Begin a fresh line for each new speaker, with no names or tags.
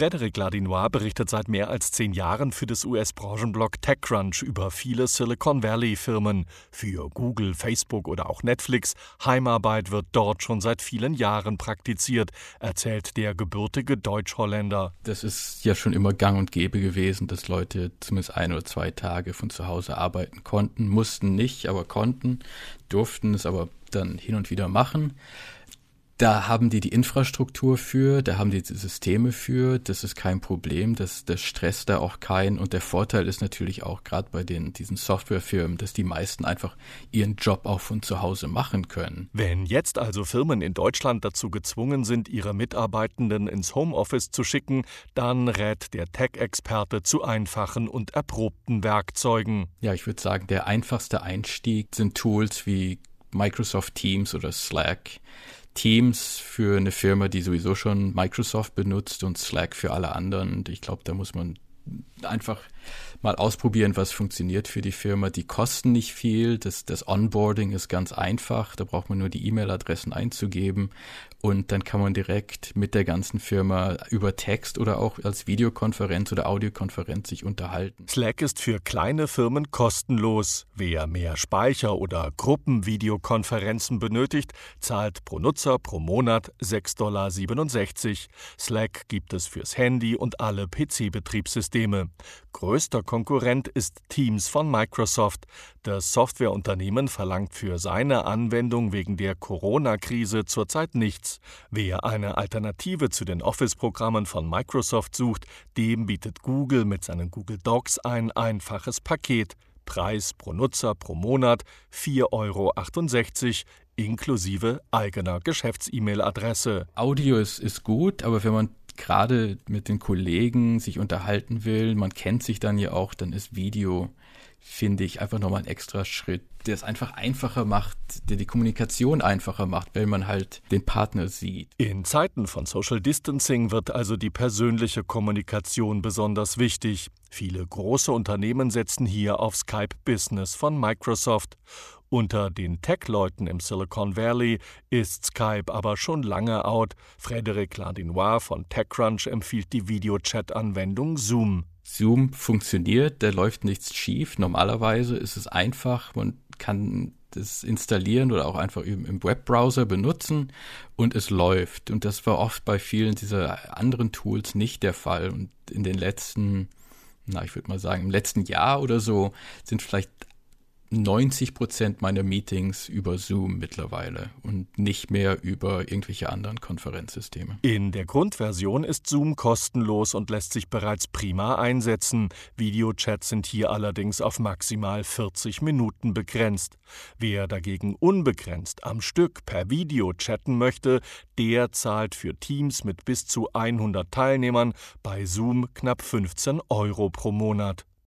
Frédéric Ladinois berichtet seit mehr als zehn Jahren für das US-Branchenblog TechCrunch über viele Silicon Valley-Firmen. Für Google, Facebook oder auch Netflix. Heimarbeit wird dort schon seit vielen Jahren praktiziert, erzählt der gebürtige Deutsch-Holländer.
Das ist ja schon immer gang und gäbe gewesen, dass Leute zumindest ein oder zwei Tage von zu Hause arbeiten konnten. Mussten nicht, aber konnten, durften es aber dann hin und wieder machen. Da haben die die Infrastruktur für, da haben die die Systeme für, das ist kein Problem, das, das stresst da auch keinen. Und der Vorteil ist natürlich auch gerade bei den, diesen Softwarefirmen, dass die meisten einfach ihren Job auch von zu Hause machen können.
Wenn jetzt also Firmen in Deutschland dazu gezwungen sind, ihre Mitarbeitenden ins Homeoffice zu schicken, dann rät der Tech-Experte zu einfachen und erprobten Werkzeugen.
Ja, ich würde sagen, der einfachste Einstieg sind Tools wie Microsoft Teams oder Slack. Teams für eine Firma, die sowieso schon Microsoft benutzt und Slack für alle anderen. Und ich glaube, da muss man einfach mal ausprobieren, was funktioniert für die Firma. Die kosten nicht viel. Das, das Onboarding ist ganz einfach. Da braucht man nur die E-Mail-Adressen einzugeben und dann kann man direkt mit der ganzen Firma über Text oder auch als Videokonferenz oder Audiokonferenz sich unterhalten.
Slack ist für kleine Firmen kostenlos. Wer mehr Speicher oder Gruppenvideokonferenzen benötigt, zahlt pro Nutzer pro Monat 6,67 Dollar. Slack gibt es fürs Handy und alle PC-Betriebssysteme. Größter Konkurrent ist Teams von Microsoft. Das Softwareunternehmen verlangt für seine Anwendung wegen der Corona-Krise zurzeit nichts. Wer eine Alternative zu den Office-Programmen von Microsoft sucht, dem bietet Google mit seinen Google Docs ein einfaches Paket. Preis pro Nutzer pro Monat 4,68 Euro inklusive eigener Geschäfts-E-Mail-Adresse.
Audio ist, ist gut, aber wenn man gerade mit den Kollegen sich unterhalten will, man kennt sich dann ja auch, dann ist Video finde ich, einfach nochmal ein extra Schritt, der es einfach einfacher macht, der die Kommunikation einfacher macht, weil man halt den Partner sieht.
In Zeiten von Social Distancing wird also die persönliche Kommunikation besonders wichtig. Viele große Unternehmen setzen hier auf Skype Business von Microsoft. Unter den Tech-Leuten im Silicon Valley ist Skype aber schon lange out. Frédéric Ladinois von TechCrunch empfiehlt die Videochat-Anwendung Zoom.
Zoom funktioniert, da läuft nichts schief. Normalerweise ist es einfach, man kann das installieren oder auch einfach im Webbrowser benutzen und es läuft. Und das war oft bei vielen dieser anderen Tools nicht der Fall. Und in den letzten, na, ich würde mal sagen, im letzten Jahr oder so sind vielleicht 90 Prozent meiner Meetings über Zoom mittlerweile und nicht mehr über irgendwelche anderen Konferenzsysteme.
In der Grundversion ist Zoom kostenlos und lässt sich bereits prima einsetzen. Videochats sind hier allerdings auf maximal 40 Minuten begrenzt. Wer dagegen unbegrenzt am Stück per Video chatten möchte, der zahlt für Teams mit bis zu 100 Teilnehmern bei Zoom knapp 15 Euro pro Monat.